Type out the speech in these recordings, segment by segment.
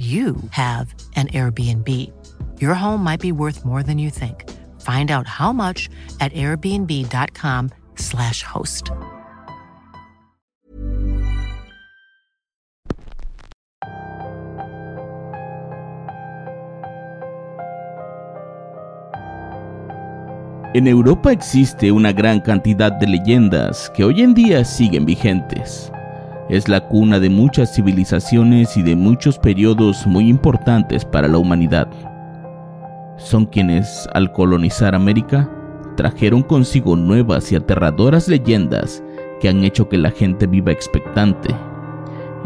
you have an Airbnb. Your home might be worth more than you think. Find out how much at airbnb.com/slash host. En Europa existe una gran cantidad de leyendas que hoy en día siguen vigentes. Es la cuna de muchas civilizaciones y de muchos periodos muy importantes para la humanidad. Son quienes, al colonizar América, trajeron consigo nuevas y aterradoras leyendas que han hecho que la gente viva expectante.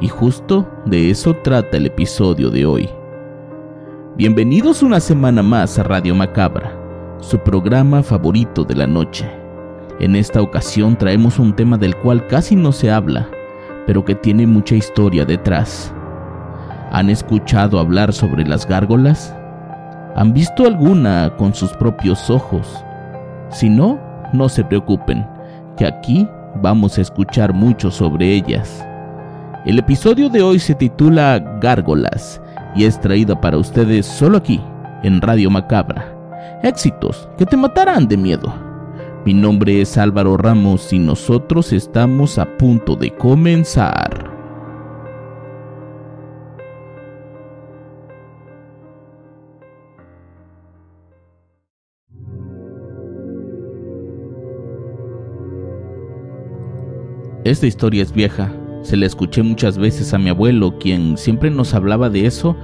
Y justo de eso trata el episodio de hoy. Bienvenidos una semana más a Radio Macabra su programa favorito de la noche. En esta ocasión traemos un tema del cual casi no se habla, pero que tiene mucha historia detrás. ¿Han escuchado hablar sobre las gárgolas? ¿Han visto alguna con sus propios ojos? Si no, no se preocupen, que aquí vamos a escuchar mucho sobre ellas. El episodio de hoy se titula Gárgolas y es traído para ustedes solo aquí, en Radio Macabra éxitos que te matarán de miedo. Mi nombre es Álvaro Ramos y nosotros estamos a punto de comenzar. Esta historia es vieja, se la escuché muchas veces a mi abuelo, quien siempre nos hablaba de eso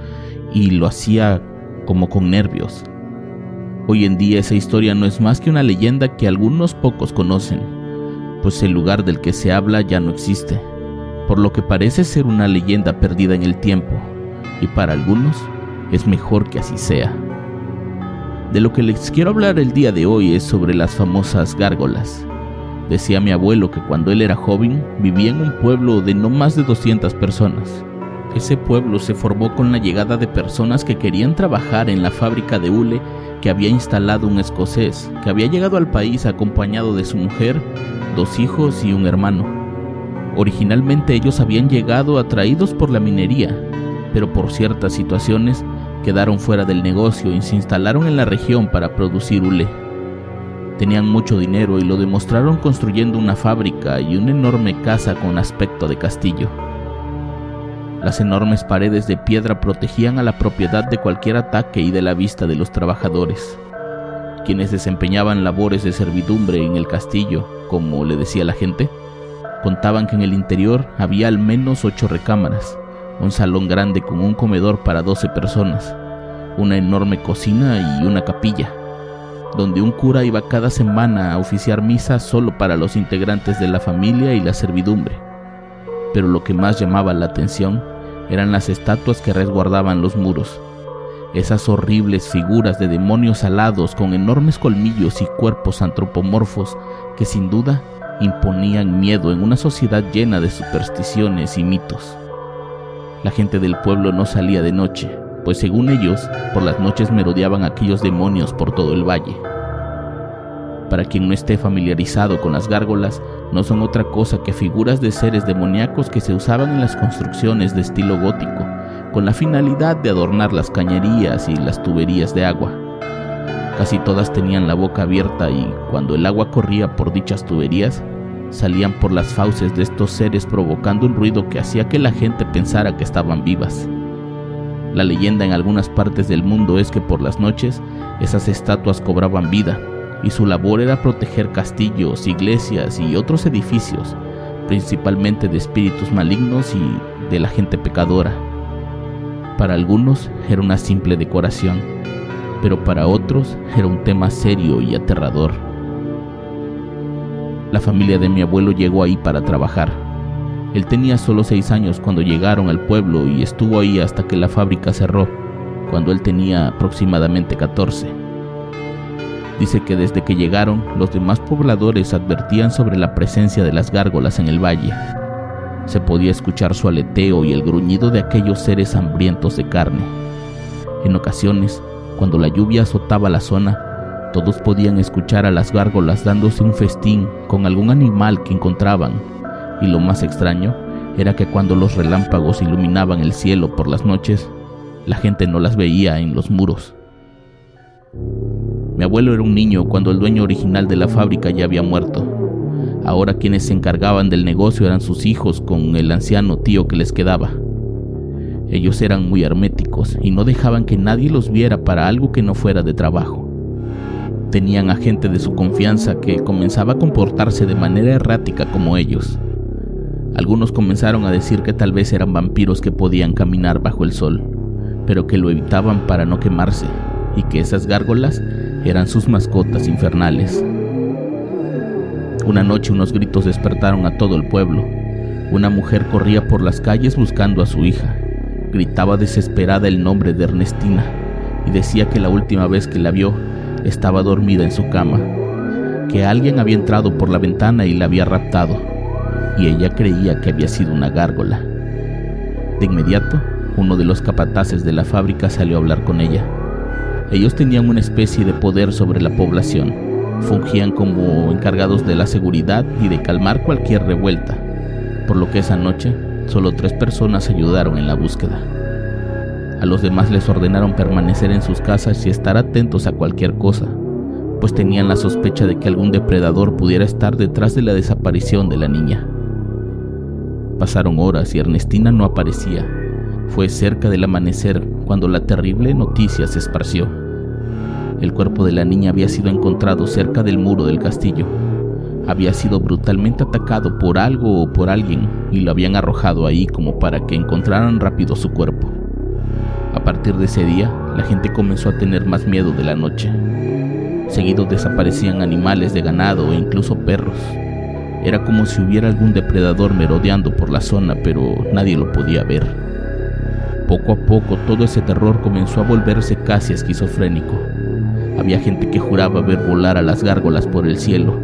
y lo hacía como con nervios. Hoy en día esa historia no es más que una leyenda que algunos pocos conocen, pues el lugar del que se habla ya no existe, por lo que parece ser una leyenda perdida en el tiempo, y para algunos es mejor que así sea. De lo que les quiero hablar el día de hoy es sobre las famosas gárgolas. Decía mi abuelo que cuando él era joven vivía en un pueblo de no más de 200 personas. Ese pueblo se formó con la llegada de personas que querían trabajar en la fábrica de hule que había instalado un escocés, que había llegado al país acompañado de su mujer, dos hijos y un hermano. Originalmente ellos habían llegado atraídos por la minería, pero por ciertas situaciones quedaron fuera del negocio y se instalaron en la región para producir hule. Tenían mucho dinero y lo demostraron construyendo una fábrica y una enorme casa con aspecto de castillo. Las enormes paredes de piedra protegían a la propiedad de cualquier ataque y de la vista de los trabajadores, quienes desempeñaban labores de servidumbre en el castillo, como le decía la gente. Contaban que en el interior había al menos ocho recámaras, un salón grande con un comedor para doce personas, una enorme cocina y una capilla, donde un cura iba cada semana a oficiar misa solo para los integrantes de la familia y la servidumbre. Pero lo que más llamaba la atención eran las estatuas que resguardaban los muros. Esas horribles figuras de demonios alados con enormes colmillos y cuerpos antropomorfos que sin duda imponían miedo en una sociedad llena de supersticiones y mitos. La gente del pueblo no salía de noche, pues según ellos, por las noches merodeaban aquellos demonios por todo el valle. Para quien no esté familiarizado con las gárgolas, no son otra cosa que figuras de seres demoníacos que se usaban en las construcciones de estilo gótico, con la finalidad de adornar las cañerías y las tuberías de agua. Casi todas tenían la boca abierta y cuando el agua corría por dichas tuberías, salían por las fauces de estos seres provocando un ruido que hacía que la gente pensara que estaban vivas. La leyenda en algunas partes del mundo es que por las noches esas estatuas cobraban vida y su labor era proteger castillos, iglesias y otros edificios, principalmente de espíritus malignos y de la gente pecadora. Para algunos era una simple decoración, pero para otros era un tema serio y aterrador. La familia de mi abuelo llegó ahí para trabajar. Él tenía solo seis años cuando llegaron al pueblo y estuvo ahí hasta que la fábrica cerró, cuando él tenía aproximadamente 14. Dice que desde que llegaron, los demás pobladores advertían sobre la presencia de las gárgolas en el valle. Se podía escuchar su aleteo y el gruñido de aquellos seres hambrientos de carne. En ocasiones, cuando la lluvia azotaba la zona, todos podían escuchar a las gárgolas dándose un festín con algún animal que encontraban, y lo más extraño era que cuando los relámpagos iluminaban el cielo por las noches, la gente no las veía en los muros. Mi abuelo era un niño cuando el dueño original de la fábrica ya había muerto. Ahora quienes se encargaban del negocio eran sus hijos con el anciano tío que les quedaba. Ellos eran muy herméticos y no dejaban que nadie los viera para algo que no fuera de trabajo. Tenían a gente de su confianza que comenzaba a comportarse de manera errática como ellos. Algunos comenzaron a decir que tal vez eran vampiros que podían caminar bajo el sol, pero que lo evitaban para no quemarse, y que esas gárgolas eran sus mascotas infernales. Una noche unos gritos despertaron a todo el pueblo. Una mujer corría por las calles buscando a su hija. Gritaba desesperada el nombre de Ernestina y decía que la última vez que la vio estaba dormida en su cama, que alguien había entrado por la ventana y la había raptado, y ella creía que había sido una gárgola. De inmediato, uno de los capataces de la fábrica salió a hablar con ella. Ellos tenían una especie de poder sobre la población, fungían como encargados de la seguridad y de calmar cualquier revuelta, por lo que esa noche Solo tres personas ayudaron en la búsqueda. A los demás les ordenaron permanecer en sus casas y estar atentos a cualquier cosa, pues tenían la sospecha de que algún depredador pudiera estar detrás de la desaparición de la niña. Pasaron horas y Ernestina no aparecía. Fue cerca del amanecer cuando la terrible noticia se esparció. El cuerpo de la niña había sido encontrado cerca del muro del castillo había sido brutalmente atacado por algo o por alguien y lo habían arrojado ahí como para que encontraran rápido su cuerpo. A partir de ese día, la gente comenzó a tener más miedo de la noche. Seguido desaparecían animales de ganado e incluso perros. Era como si hubiera algún depredador merodeando por la zona, pero nadie lo podía ver. Poco a poco todo ese terror comenzó a volverse casi esquizofrénico. Había gente que juraba ver volar a las gárgolas por el cielo,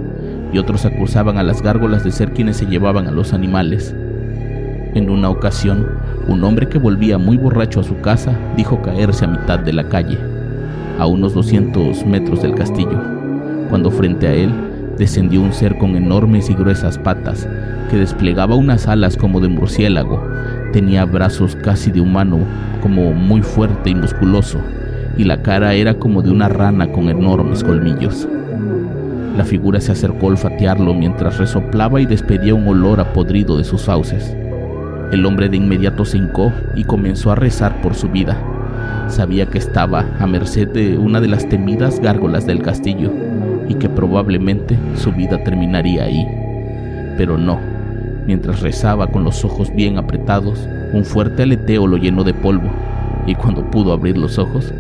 y otros acusaban a las gárgolas de ser quienes se llevaban a los animales. En una ocasión, un hombre que volvía muy borracho a su casa dijo caerse a mitad de la calle, a unos 200 metros del castillo, cuando frente a él descendió un ser con enormes y gruesas patas, que desplegaba unas alas como de murciélago, tenía brazos casi de humano, como muy fuerte y musculoso, y la cara era como de una rana con enormes colmillos. La figura se acercó a olfatearlo mientras resoplaba y despedía un olor a podrido de sus fauces. El hombre de inmediato se hincó y comenzó a rezar por su vida. Sabía que estaba a merced de una de las temidas gárgolas del castillo y que probablemente su vida terminaría ahí. Pero no. Mientras rezaba con los ojos bien apretados, un fuerte aleteo lo llenó de polvo y cuando pudo abrir los ojos,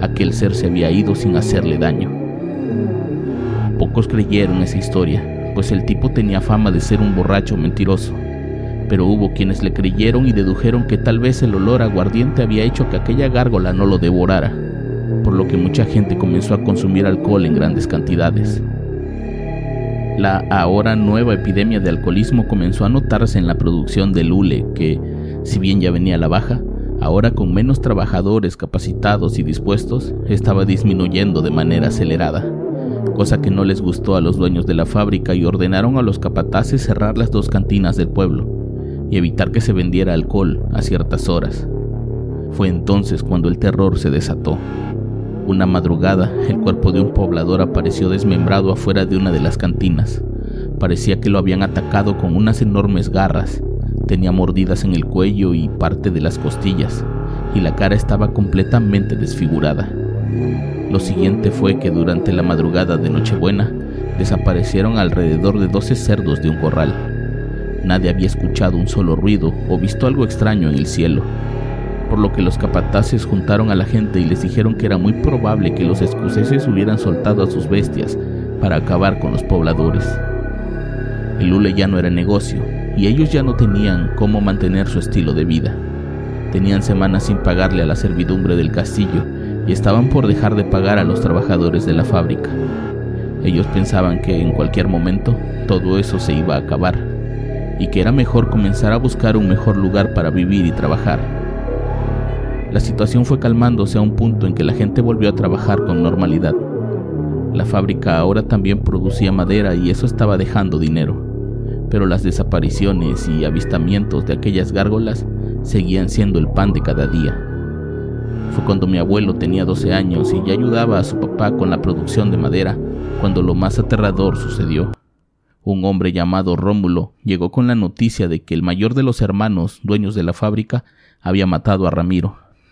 aquel ser se había ido sin hacerle daño. Pocos creyeron esa historia, pues el tipo tenía fama de ser un borracho mentiroso. Pero hubo quienes le creyeron y dedujeron que tal vez el olor aguardiente había hecho que aquella gárgola no lo devorara, por lo que mucha gente comenzó a consumir alcohol en grandes cantidades. La ahora nueva epidemia de alcoholismo comenzó a notarse en la producción del hule, que, si bien ya venía a la baja, ahora con menos trabajadores capacitados y dispuestos, estaba disminuyendo de manera acelerada cosa que no les gustó a los dueños de la fábrica y ordenaron a los capataces cerrar las dos cantinas del pueblo y evitar que se vendiera alcohol a ciertas horas. Fue entonces cuando el terror se desató. Una madrugada, el cuerpo de un poblador apareció desmembrado afuera de una de las cantinas. Parecía que lo habían atacado con unas enormes garras. Tenía mordidas en el cuello y parte de las costillas, y la cara estaba completamente desfigurada. Lo siguiente fue que durante la madrugada de Nochebuena desaparecieron alrededor de 12 cerdos de un corral. Nadie había escuchado un solo ruido o visto algo extraño en el cielo, por lo que los capataces juntaron a la gente y les dijeron que era muy probable que los escoceses hubieran soltado a sus bestias para acabar con los pobladores. El hule ya no era negocio y ellos ya no tenían cómo mantener su estilo de vida. Tenían semanas sin pagarle a la servidumbre del castillo y estaban por dejar de pagar a los trabajadores de la fábrica. Ellos pensaban que en cualquier momento todo eso se iba a acabar y que era mejor comenzar a buscar un mejor lugar para vivir y trabajar. La situación fue calmándose a un punto en que la gente volvió a trabajar con normalidad. La fábrica ahora también producía madera y eso estaba dejando dinero, pero las desapariciones y avistamientos de aquellas gárgolas seguían siendo el pan de cada día. Fue cuando mi abuelo tenía 12 años y ya ayudaba a su papá con la producción de madera, cuando lo más aterrador sucedió. Un hombre llamado Rómulo llegó con la noticia de que el mayor de los hermanos, dueños de la fábrica, había matado a Ramiro,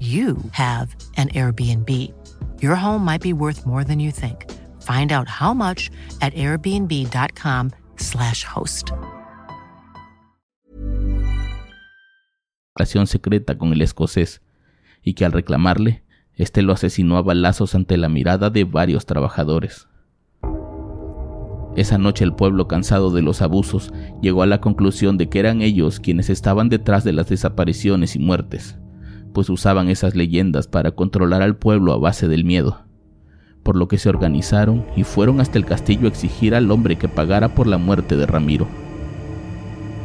you have an Airbnb. Your home might be worth more than you think. Find out how much at airbnb.com/slash host. Relación secreta con el escocés y que al reclamarle, este lo asesinó a balazos ante la mirada de varios trabajadores. Esa noche el pueblo, cansado de los abusos, llegó a la conclusión de que eran ellos quienes estaban detrás de las desapariciones y muertes pues usaban esas leyendas para controlar al pueblo a base del miedo, por lo que se organizaron y fueron hasta el castillo a exigir al hombre que pagara por la muerte de Ramiro.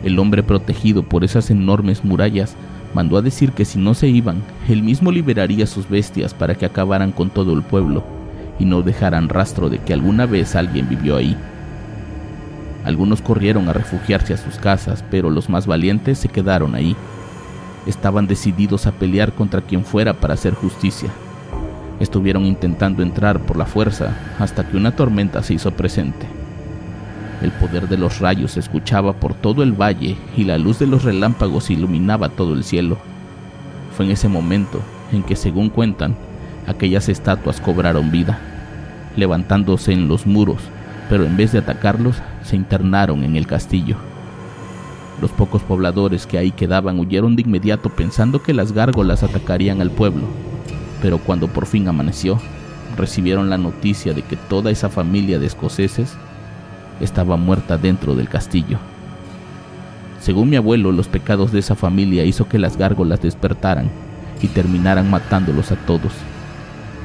El hombre protegido por esas enormes murallas mandó a decir que si no se iban, él mismo liberaría sus bestias para que acabaran con todo el pueblo y no dejaran rastro de que alguna vez alguien vivió ahí. Algunos corrieron a refugiarse a sus casas, pero los más valientes se quedaron ahí estaban decididos a pelear contra quien fuera para hacer justicia. Estuvieron intentando entrar por la fuerza hasta que una tormenta se hizo presente. El poder de los rayos se escuchaba por todo el valle y la luz de los relámpagos iluminaba todo el cielo. Fue en ese momento en que, según cuentan, aquellas estatuas cobraron vida, levantándose en los muros, pero en vez de atacarlos, se internaron en el castillo. Los pocos pobladores que ahí quedaban huyeron de inmediato pensando que las gárgolas atacarían al pueblo, pero cuando por fin amaneció, recibieron la noticia de que toda esa familia de escoceses estaba muerta dentro del castillo. Según mi abuelo, los pecados de esa familia hizo que las gárgolas despertaran y terminaran matándolos a todos,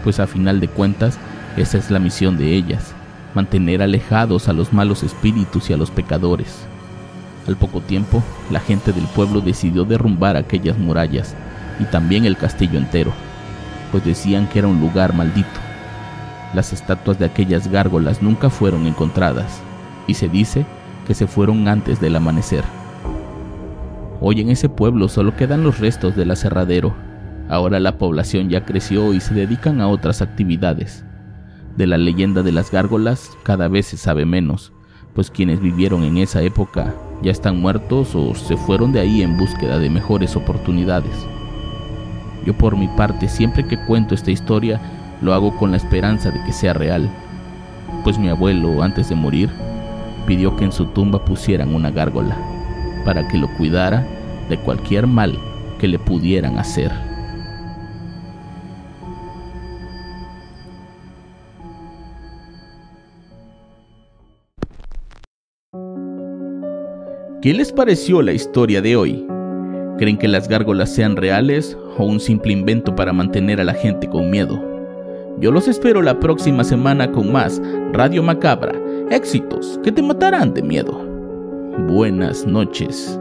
pues a final de cuentas esa es la misión de ellas, mantener alejados a los malos espíritus y a los pecadores. Al poco tiempo, la gente del pueblo decidió derrumbar aquellas murallas y también el castillo entero, pues decían que era un lugar maldito. Las estatuas de aquellas gárgolas nunca fueron encontradas y se dice que se fueron antes del amanecer. Hoy en ese pueblo solo quedan los restos del aserradero. Ahora la población ya creció y se dedican a otras actividades. De la leyenda de las gárgolas cada vez se sabe menos, pues quienes vivieron en esa época ya están muertos o se fueron de ahí en búsqueda de mejores oportunidades. Yo por mi parte siempre que cuento esta historia lo hago con la esperanza de que sea real, pues mi abuelo antes de morir pidió que en su tumba pusieran una gárgola para que lo cuidara de cualquier mal que le pudieran hacer. ¿Qué les pareció la historia de hoy? ¿Creen que las gárgolas sean reales o un simple invento para mantener a la gente con miedo? Yo los espero la próxima semana con más Radio Macabra, éxitos que te matarán de miedo. buenas noches.